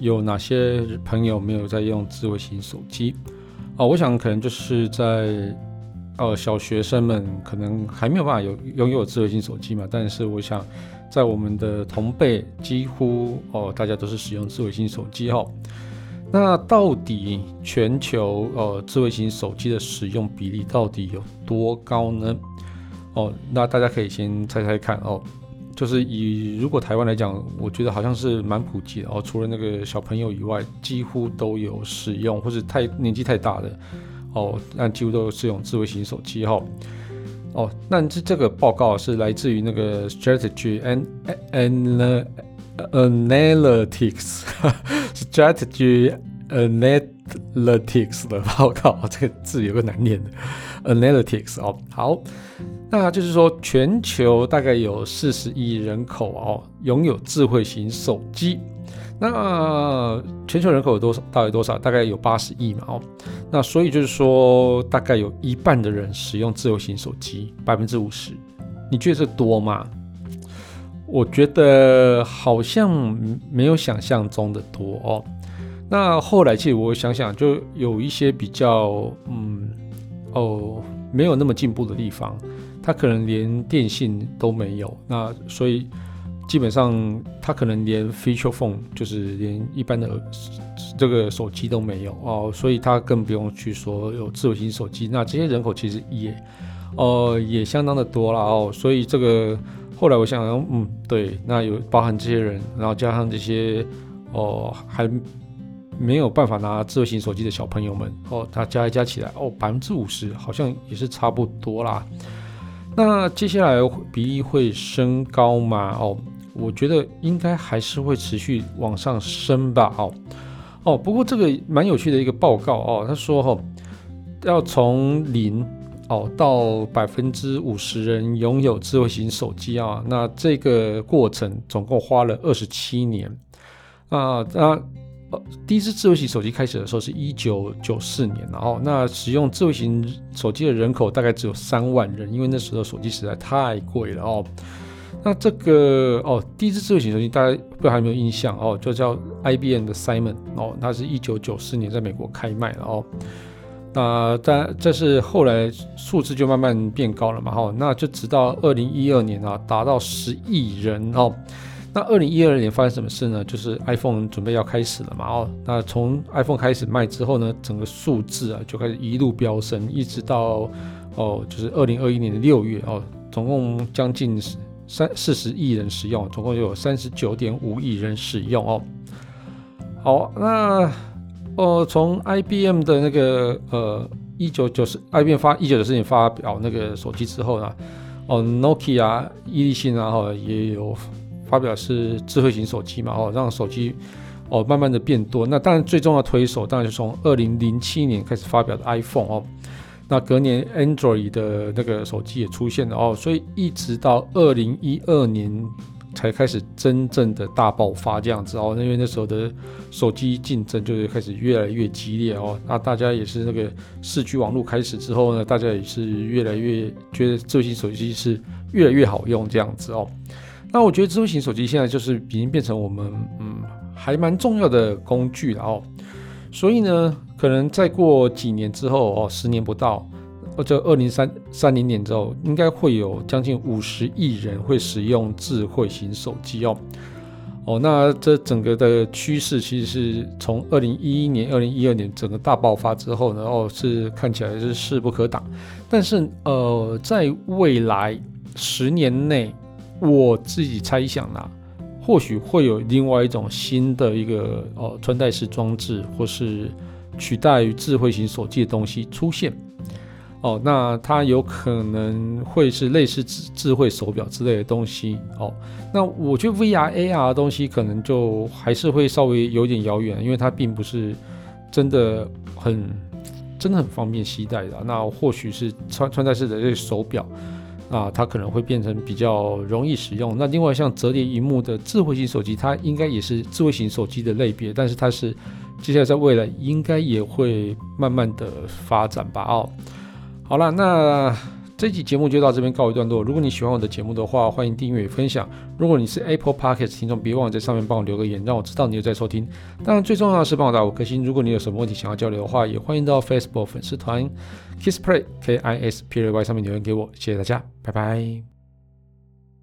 有哪些朋友没有在用智慧型手机？哦，我想可能就是在呃小学生们可能还没有办法有拥有智慧型手机嘛。但是我想在我们的同辈，几乎哦大家都是使用智慧型手机哈。那到底全球呃智慧型手机的使用比例到底有多高呢？哦，那大家可以先猜猜看哦。就是以如果台湾来讲，我觉得好像是蛮普及的哦。除了那个小朋友以外，几乎都有使用，或是太年纪太大的哦，那几乎都有使用智慧型手机哈。哦，那这这个报告是来自于那个 Strategy and and Analytics Strategy Analytics 的报告，这个字有个难念的 Analytics 哦，好。那就是说，全球大概有四十亿人口哦，拥有智慧型手机。那全球人口有多少？大概多少？大概有八十亿嘛哦。那所以就是说，大概有一半的人使用自由型手机，百分之五十。你觉得这多吗？我觉得好像没有想象中的多哦。那后来其实我想想，就有一些比较嗯哦没有那么进步的地方。它可能连电信都没有，那所以基本上它可能连 feature phone 就是连一般的这个手机都没有哦，所以它更不用去说有智慧型手机。那这些人口其实也哦、呃、也相当的多了哦，所以这个后来我想想，嗯，对，那有包含这些人，然后加上这些哦还没有办法拿智慧型手机的小朋友们哦，它加一加起来哦，百分之五十好像也是差不多啦。那接下来比例会升高吗？哦，我觉得应该还是会持续往上升吧。哦，哦，不过这个蛮有趣的一个报告哦，他说哈，要从零哦到百分之五十人拥有智慧型手机啊，那这个过程总共花了二十七年啊，那。呃，第一支智慧型手机开始的时候是一九九四年，然后那使用智慧型手机的人口大概只有三万人，因为那时候手机实在太贵了哦。那这个哦，第一支智慧型手机大家不知道还有没有印象哦，就叫 IBM 的 Simon 哦，它是一九九四年在美国开卖的哦。那但这是后来数字就慢慢变高了嘛，哈，那就直到二零一二年啊，达到十亿人哦。那二零一二年发生什么事呢？就是 iPhone 准备要开始了嘛，哦，那从 iPhone 开始卖之后呢，整个数字啊就开始一路飙升，一直到哦，就是二零二一年的六月哦，总共将近三四十亿人使用，总共有三十九点五亿人使用哦。好，那哦，从 IBM 的那个呃一九九四 IBM 发一九九四年发表那个手机之后呢，哦，Nokia 伊利信啊，哈也有。发表是智慧型手机嘛，哦，让手机哦慢慢的变多。那当然最重要的推手，当然是从二零零七年开始发表的 iPhone 哦。那隔年 Android 的那个手机也出现了哦，所以一直到二零一二年才开始真正的大爆发这样子哦。因为那时候的手机竞争就是开始越来越激烈哦。那大家也是那个四 G 网络开始之后呢，大家也是越来越觉得智慧型手机是越来越好用这样子哦。那我觉得智慧型手机现在就是已经变成我们嗯还蛮重要的工具了哦，所以呢，可能再过几年之后哦，十年不到，或者二零三三零年之后，应该会有将近五十亿人会使用智慧型手机哦。哦，那这整个的趋势其实是从二零一一年、二零一二年整个大爆发之后呢，哦，是看起来是势不可挡。但是呃，在未来十年内，我自己猜想啦，或许会有另外一种新的一个呃穿戴式装置，或是取代于智慧型手机的东西出现。哦，那它有可能会是类似智智慧手表之类的东西。哦，那我觉得 VR、AR 的东西可能就还是会稍微有点遥远，因为它并不是真的很真的很方便携带的。那或许是穿穿戴式的这手表啊，它可能会变成比较容易使用。那另外像折叠荧幕的智慧型手机，它应该也是智慧型手机的类别，但是它是接下来在未来应该也会慢慢的发展吧。哦，好了，那。这期节目就到这边告一段落。如果你喜欢我的节目的话，欢迎订阅分享。如果你是 Apple Podcast 听众，别忘了在上面帮我留个言，让我知道你有在收听。当然，最重要的是帮我打五颗星。如果你有什么问题想要交流的话，也欢迎到 Facebook 粉丝团 Kiss Play K I S P L Y 上面留言给我。谢谢大家，拜拜。